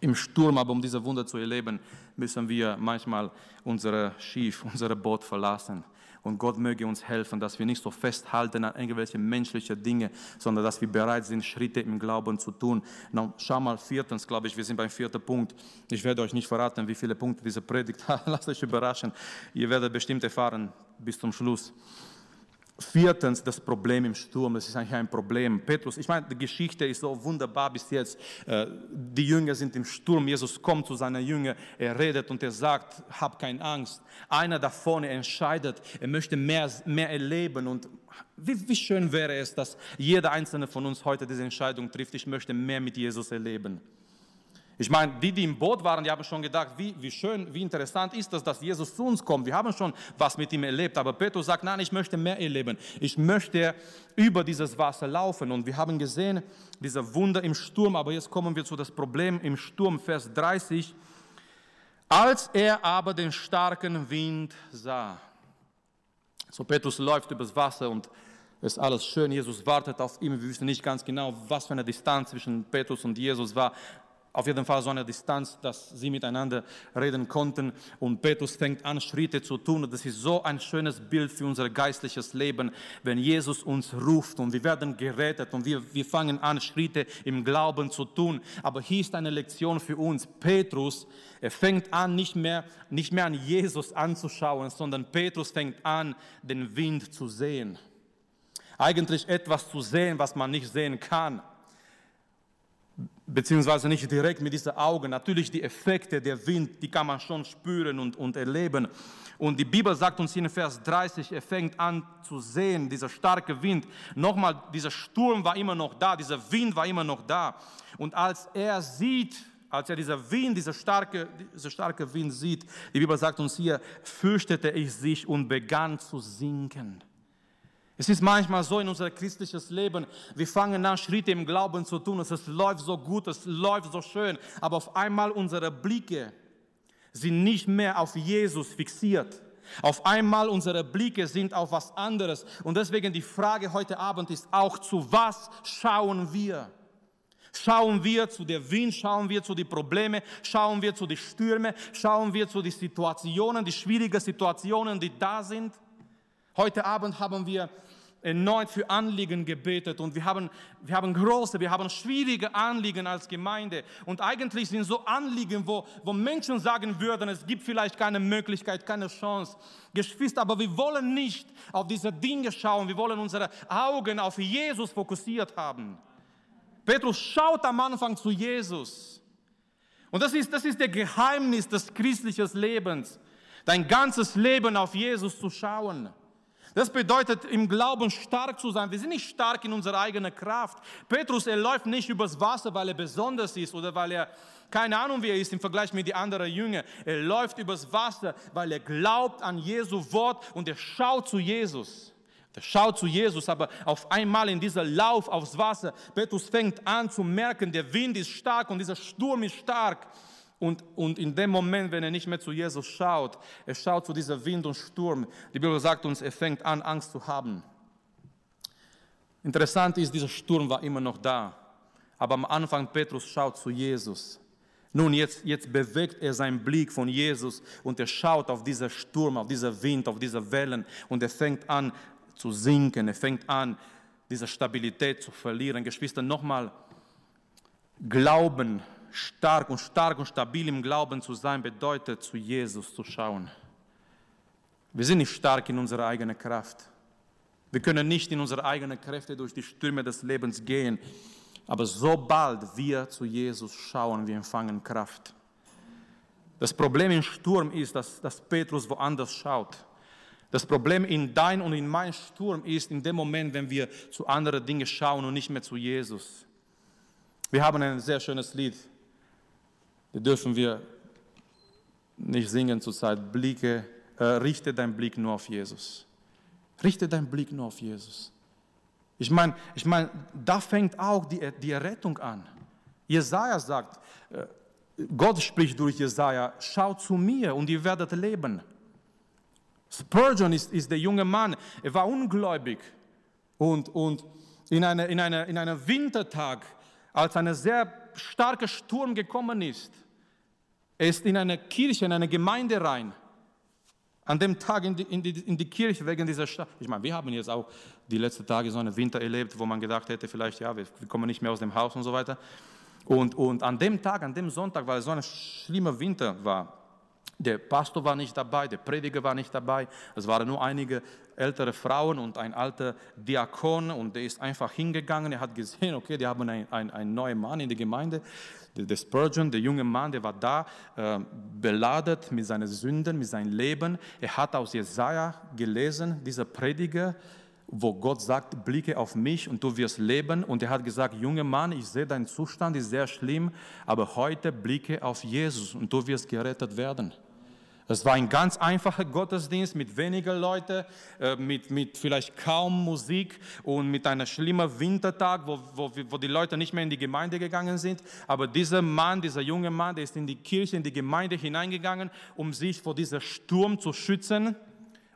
im Sturm, aber um diese Wunder zu erleben, müssen wir manchmal unser Schiff, unser Boot verlassen. Und Gott möge uns helfen, dass wir nicht so festhalten an irgendwelche menschlichen Dinge, sondern dass wir bereit sind, Schritte im Glauben zu tun. Now, schau mal, viertens, glaube ich, wir sind beim vierten Punkt. Ich werde euch nicht verraten, wie viele Punkte diese Predigt hat. Lasst euch überraschen. Ihr werdet bestimmt erfahren bis zum Schluss. Viertens, das Problem im Sturm, das ist eigentlich ein Problem. Petrus, ich meine, die Geschichte ist so wunderbar bis jetzt. Äh, die Jünger sind im Sturm, Jesus kommt zu seinen Jüngern, er redet und er sagt, hab keine Angst. Einer da vorne entscheidet, er möchte mehr, mehr erleben und wie, wie schön wäre es, dass jeder einzelne von uns heute diese Entscheidung trifft, ich möchte mehr mit Jesus erleben. Ich meine, die, die im Boot waren, die haben schon gedacht, wie, wie schön, wie interessant ist das, dass Jesus zu uns kommt. Wir haben schon was mit ihm erlebt. Aber Petrus sagt, nein, ich möchte mehr erleben. Ich möchte über dieses Wasser laufen. Und wir haben gesehen, diese Wunder im Sturm. Aber jetzt kommen wir zu das Problem im Sturm, Vers 30. Als er aber den starken Wind sah. So Petrus läuft übers Wasser und ist alles schön. Jesus wartet auf ihn. Wir wissen nicht ganz genau, was für eine Distanz zwischen Petrus und Jesus war. Auf jeden Fall so eine Distanz, dass sie miteinander reden konnten. Und Petrus fängt an, Schritte zu tun. Das ist so ein schönes Bild für unser geistliches Leben, wenn Jesus uns ruft und wir werden gerettet und wir, wir fangen an, Schritte im Glauben zu tun. Aber hier ist eine Lektion für uns. Petrus, er fängt an, nicht mehr, nicht mehr an Jesus anzuschauen, sondern Petrus fängt an, den Wind zu sehen. Eigentlich etwas zu sehen, was man nicht sehen kann beziehungsweise nicht direkt mit diesen Augen. Natürlich die Effekte, der Wind, die kann man schon spüren und, und erleben. Und die Bibel sagt uns in Vers 30, er fängt an zu sehen, dieser starke Wind. Nochmal, dieser Sturm war immer noch da, dieser Wind war immer noch da. Und als er sieht, als er dieser Wind, dieser starke, dieser starke Wind sieht, die Bibel sagt uns hier, fürchtete ich sich und begann zu sinken. Es ist manchmal so in unser christliches Leben, wir fangen an, Schritte im Glauben zu tun, es läuft so gut, es läuft so schön, aber auf einmal unsere Blicke sind nicht mehr auf Jesus fixiert. Auf einmal unsere Blicke sind auf was anderes. Und deswegen die Frage heute Abend ist auch, zu was schauen wir? Schauen wir zu der Wind, schauen wir zu den Problemen, schauen wir zu den Stürmen, schauen wir zu den Situationen, die schwierigen Situationen, die da sind. Heute Abend haben wir erneut für Anliegen gebetet und wir haben, wir haben große, wir haben schwierige Anliegen als Gemeinde. Und eigentlich sind so Anliegen, wo, wo Menschen sagen würden, es gibt vielleicht keine Möglichkeit, keine Chance. Geschwister, aber wir wollen nicht auf diese Dinge schauen, wir wollen unsere Augen auf Jesus fokussiert haben. Petrus schaut am Anfang zu Jesus. Und das ist, das ist der Geheimnis des christlichen Lebens, dein ganzes Leben auf Jesus zu schauen. Das bedeutet, im Glauben stark zu sein. Wir sind nicht stark in unserer eigenen Kraft. Petrus, er läuft nicht übers Wasser, weil er besonders ist oder weil er keine Ahnung, wie er ist im Vergleich mit den anderen Jüngern. Er läuft übers Wasser, weil er glaubt an Jesu Wort und er schaut zu Jesus. Er schaut zu Jesus, aber auf einmal in dieser Lauf aufs Wasser, Petrus fängt an zu merken, der Wind ist stark und dieser Sturm ist stark. Und, und in dem Moment, wenn er nicht mehr zu Jesus schaut, er schaut zu dieser Wind und Sturm. Die Bibel sagt uns, er fängt an, Angst zu haben. Interessant ist, dieser Sturm war immer noch da. Aber am Anfang Petrus schaut zu Jesus. Nun, jetzt, jetzt bewegt er seinen Blick von Jesus und er schaut auf diesen Sturm, auf diesen Wind, auf diese Wellen und er fängt an zu sinken. Er fängt an, diese Stabilität zu verlieren. Geschwister, nochmal, Glauben stark und stark und stabil im Glauben zu sein, bedeutet, zu Jesus zu schauen. Wir sind nicht stark in unserer eigenen Kraft. Wir können nicht in unsere eigenen Kräfte durch die Stürme des Lebens gehen. Aber sobald wir zu Jesus schauen, wir empfangen Kraft. Das Problem im Sturm ist, dass, dass Petrus woanders schaut. Das Problem in dein und in mein Sturm ist in dem Moment, wenn wir zu anderen Dingen schauen und nicht mehr zu Jesus. Wir haben ein sehr schönes Lied die dürfen wir nicht singen zurzeit. Blicke, äh, richte deinen Blick nur auf Jesus. Richte deinen Blick nur auf Jesus. Ich meine, ich mein, da fängt auch die, die Errettung an. Jesaja sagt, äh, Gott spricht durch Jesaja, schaut zu mir und ihr werdet leben. Spurgeon ist, ist der junge Mann, er war ungläubig und, und in, eine, in, eine, in einem Wintertag, als ein sehr starker Sturm gekommen ist, er ist in eine Kirche, in eine Gemeinde rein. An dem Tag in die, in die, in die Kirche wegen dieser Stadt. Ich meine, wir haben jetzt auch die letzten Tage so einen Winter erlebt, wo man gedacht hätte, vielleicht, ja, wir, wir kommen nicht mehr aus dem Haus und so weiter. Und, und an dem Tag, an dem Sonntag, weil es so ein schlimmer Winter war, der Pastor war nicht dabei, der Prediger war nicht dabei. Es waren nur einige ältere Frauen und ein alter Diakon und der ist einfach hingegangen. Er hat gesehen, okay, die haben einen, einen, einen neuen Mann in der Gemeinde der Spurgeon, der junge Mann, der war da, äh, beladet mit seinen Sünden, mit seinem Leben. Er hat aus Jesaja gelesen, dieser Prediger, wo Gott sagt, blicke auf mich und du wirst leben. Und er hat gesagt, junger Mann, ich sehe, dein Zustand ist sehr schlimm, aber heute blicke auf Jesus und du wirst gerettet werden. Es war ein ganz einfacher Gottesdienst mit weniger Leuten, äh, mit, mit vielleicht kaum Musik und mit einem schlimmen Wintertag, wo, wo, wo die Leute nicht mehr in die Gemeinde gegangen sind. Aber dieser Mann, dieser junge Mann, der ist in die Kirche, in die Gemeinde hineingegangen, um sich vor diesem Sturm zu schützen.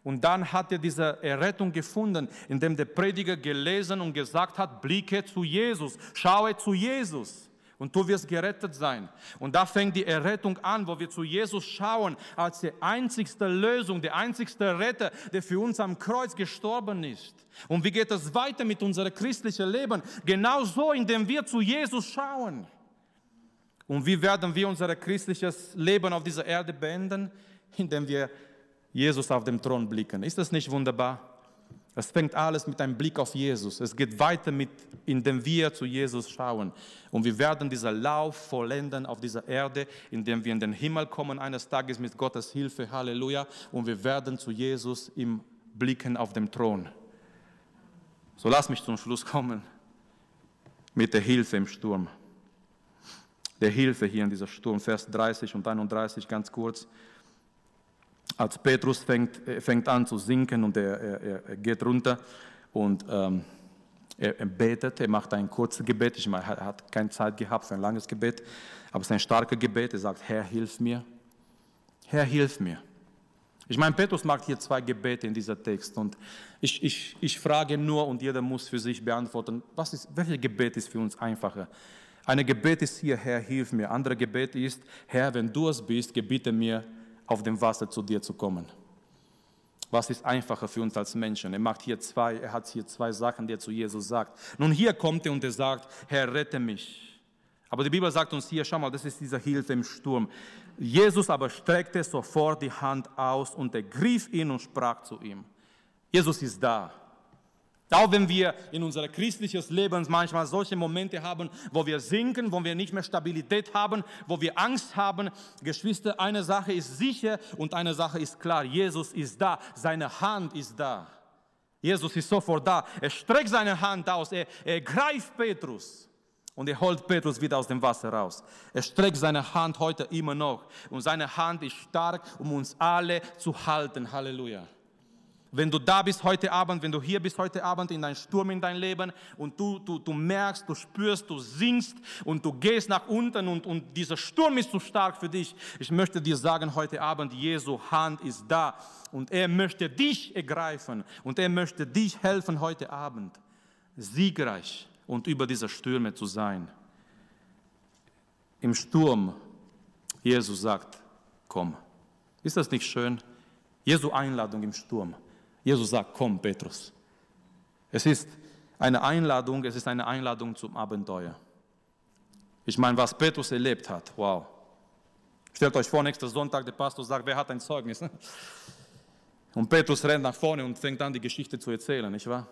Und dann hat er diese Errettung gefunden, indem der Prediger gelesen und gesagt hat, blicke zu Jesus, schaue zu Jesus. Und du wirst gerettet sein. Und da fängt die Errettung an, wo wir zu Jesus schauen, als die einzigste Lösung, der einzigste Retter, der für uns am Kreuz gestorben ist. Und wie geht es weiter mit unserem christlichen Leben? Genauso, indem wir zu Jesus schauen. Und wie werden wir unser christliches Leben auf dieser Erde beenden? Indem wir Jesus auf dem Thron blicken. Ist das nicht wunderbar? Es fängt alles mit einem Blick auf Jesus. Es geht weiter mit, indem wir zu Jesus schauen. Und wir werden diesen Lauf vollenden auf dieser Erde, indem wir in den Himmel kommen eines Tages mit Gottes Hilfe. Halleluja. Und wir werden zu Jesus im Blicken auf dem Thron. So lass mich zum Schluss kommen mit der Hilfe im Sturm. Der Hilfe hier in dieser Sturm, Vers 30 und 31 ganz kurz als Petrus fängt, äh, fängt an zu sinken und er, er, er geht runter und ähm, er, betet, er macht ein kurzes Gebet. Ich meine, er hat keine Zeit gehabt für ein langes Gebet, aber es ist ein starkes Gebet. Er sagt, Herr, hilf mir. Herr, hilf mir. Ich meine, Petrus macht hier zwei Gebete in dieser Text und ich, ich, ich frage nur und jeder muss für sich beantworten, was ist, welches Gebet ist für uns einfacher? Eine Gebet ist hier, Herr, hilf mir. Andere Gebet ist, Herr, wenn du es bist, gebiete mir, auf dem Wasser zu dir zu kommen. Was ist einfacher für uns als Menschen? Er macht hier zwei, er hat hier zwei Sachen, die er zu Jesus sagt. Nun hier kommt er und er sagt, Herr, rette mich. Aber die Bibel sagt uns hier, schau mal, das ist diese Hilfe im Sturm. Jesus aber streckte sofort die Hand aus und er griff ihn und sprach zu ihm. Jesus ist da. Auch wenn wir in unser christliches Leben manchmal solche Momente haben, wo wir sinken, wo wir nicht mehr Stabilität haben, wo wir Angst haben, Geschwister, eine Sache ist sicher und eine Sache ist klar. Jesus ist da, seine Hand ist da. Jesus ist sofort da. Er streckt seine Hand aus, er, er greift Petrus und er holt Petrus wieder aus dem Wasser raus. Er streckt seine Hand heute immer noch und seine Hand ist stark, um uns alle zu halten. Halleluja wenn du da bist heute Abend, wenn du hier bist heute Abend in deinem Sturm in dein Leben und du, du, du merkst, du spürst, du singst und du gehst nach unten und, und dieser Sturm ist zu stark für dich. Ich möchte dir sagen heute Abend, Jesu Hand ist da und er möchte dich ergreifen und er möchte dich helfen heute Abend, siegreich und über diese Stürme zu sein. Im Sturm, Jesus sagt, komm. Ist das nicht schön? Jesu Einladung im Sturm. Jesus sagt, komm, Petrus. Es ist eine Einladung, es ist eine Einladung zum Abenteuer. Ich meine, was Petrus erlebt hat, wow. Stellt euch vor, nächster Sonntag, der Pastor sagt, wer hat ein Zeugnis? Und Petrus rennt nach vorne und fängt an, die Geschichte zu erzählen, nicht wahr?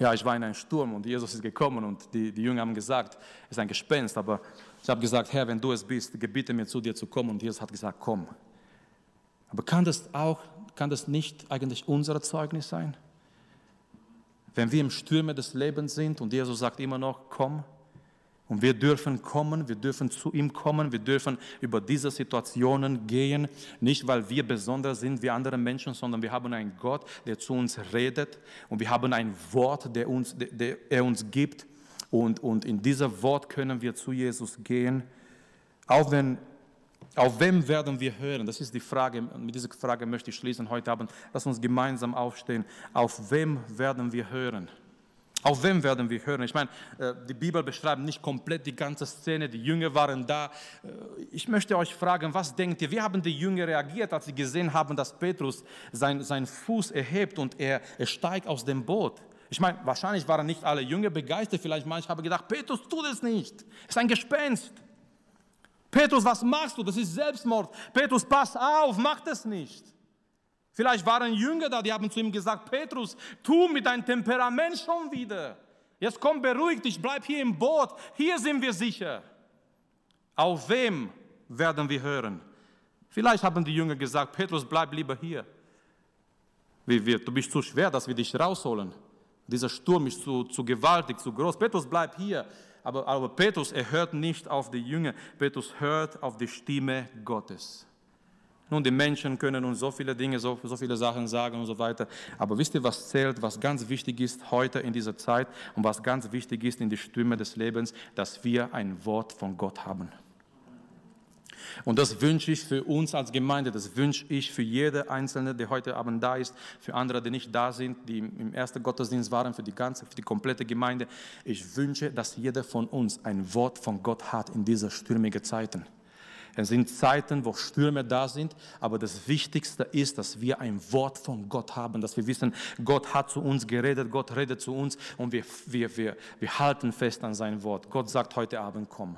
Ja, ich war in einem Sturm und Jesus ist gekommen und die, die Jünger haben gesagt, es ist ein Gespenst, aber ich habe gesagt, Herr, wenn du es bist, gebiete mir zu dir zu kommen und Jesus hat gesagt, komm. Aber kann das auch kann das nicht eigentlich unser Zeugnis sein? Wenn wir im Stürme des Lebens sind und Jesus sagt immer noch, komm, und wir dürfen kommen, wir dürfen zu ihm kommen, wir dürfen über diese Situationen gehen, nicht weil wir besonders sind wie andere Menschen, sondern wir haben einen Gott, der zu uns redet und wir haben ein Wort, der, uns, der, der er uns gibt und, und in dieser Wort können wir zu Jesus gehen, auch wenn auf wem werden wir hören? Das ist die Frage. Mit dieser Frage möchte ich schließen heute Abend. Lass uns gemeinsam aufstehen. Auf wem werden wir hören? Auf wem werden wir hören? Ich meine, äh, die Bibel beschreibt nicht komplett die ganze Szene. Die Jünger waren da. Äh, ich möchte euch fragen, was denkt ihr? Wie haben die Jünger reagiert, als sie gesehen haben, dass Petrus seinen sein Fuß erhebt und er, er steigt aus dem Boot? Ich meine, wahrscheinlich waren nicht alle Jünger begeistert. Vielleicht manche haben gedacht, Petrus, tu das nicht. Es ist ein Gespenst. Petrus, was machst du? Das ist Selbstmord. Petrus, pass auf, mach das nicht. Vielleicht waren Jünger da, die haben zu ihm gesagt, Petrus, tu mit deinem Temperament schon wieder. Jetzt komm, beruhig dich, bleib hier im Boot. Hier sind wir sicher. Auf wem werden wir hören? Vielleicht haben die Jünger gesagt, Petrus, bleib lieber hier. Wie wir, du bist zu schwer, dass wir dich rausholen. Dieser Sturm ist zu, zu gewaltig, zu groß. Petrus, bleib hier. Aber, aber Petrus, er hört nicht auf die Jünger. Petrus hört auf die Stimme Gottes. Nun, die Menschen können uns so viele Dinge, so, so viele Sachen sagen und so weiter. Aber wisst ihr, was zählt, was ganz wichtig ist heute in dieser Zeit und was ganz wichtig ist in die Stimme des Lebens, dass wir ein Wort von Gott haben. Und das wünsche ich für uns als Gemeinde, das wünsche ich für jede Einzelne, der heute Abend da ist, für andere, die nicht da sind, die im ersten Gottesdienst waren, für die ganze, für die komplette Gemeinde. Ich wünsche, dass jeder von uns ein Wort von Gott hat in dieser stürmigen Zeiten. Es sind Zeiten, wo Stürme da sind, aber das Wichtigste ist, dass wir ein Wort von Gott haben, dass wir wissen, Gott hat zu uns geredet, Gott redet zu uns und wir, wir, wir, wir halten fest an sein Wort. Gott sagt heute Abend, komm.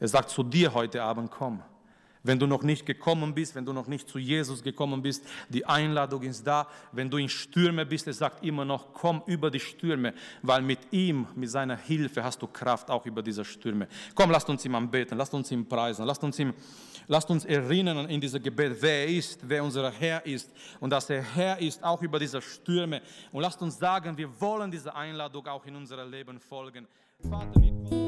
Er sagt zu dir heute Abend, komm. Wenn du noch nicht gekommen bist, wenn du noch nicht zu Jesus gekommen bist, die Einladung ist da. Wenn du in Stürme bist, er sagt immer noch, komm über die Stürme, weil mit ihm, mit seiner Hilfe hast du Kraft auch über diese Stürme. Komm, lasst uns ihm anbeten, lasst uns ihm preisen, lasst uns ihm, lasst uns erinnern in diesem Gebet, wer er ist, wer unser Herr ist und dass er Herr ist auch über diese Stürme. Und lasst uns sagen, wir wollen dieser Einladung auch in unserem Leben folgen. Vater, wir kommen.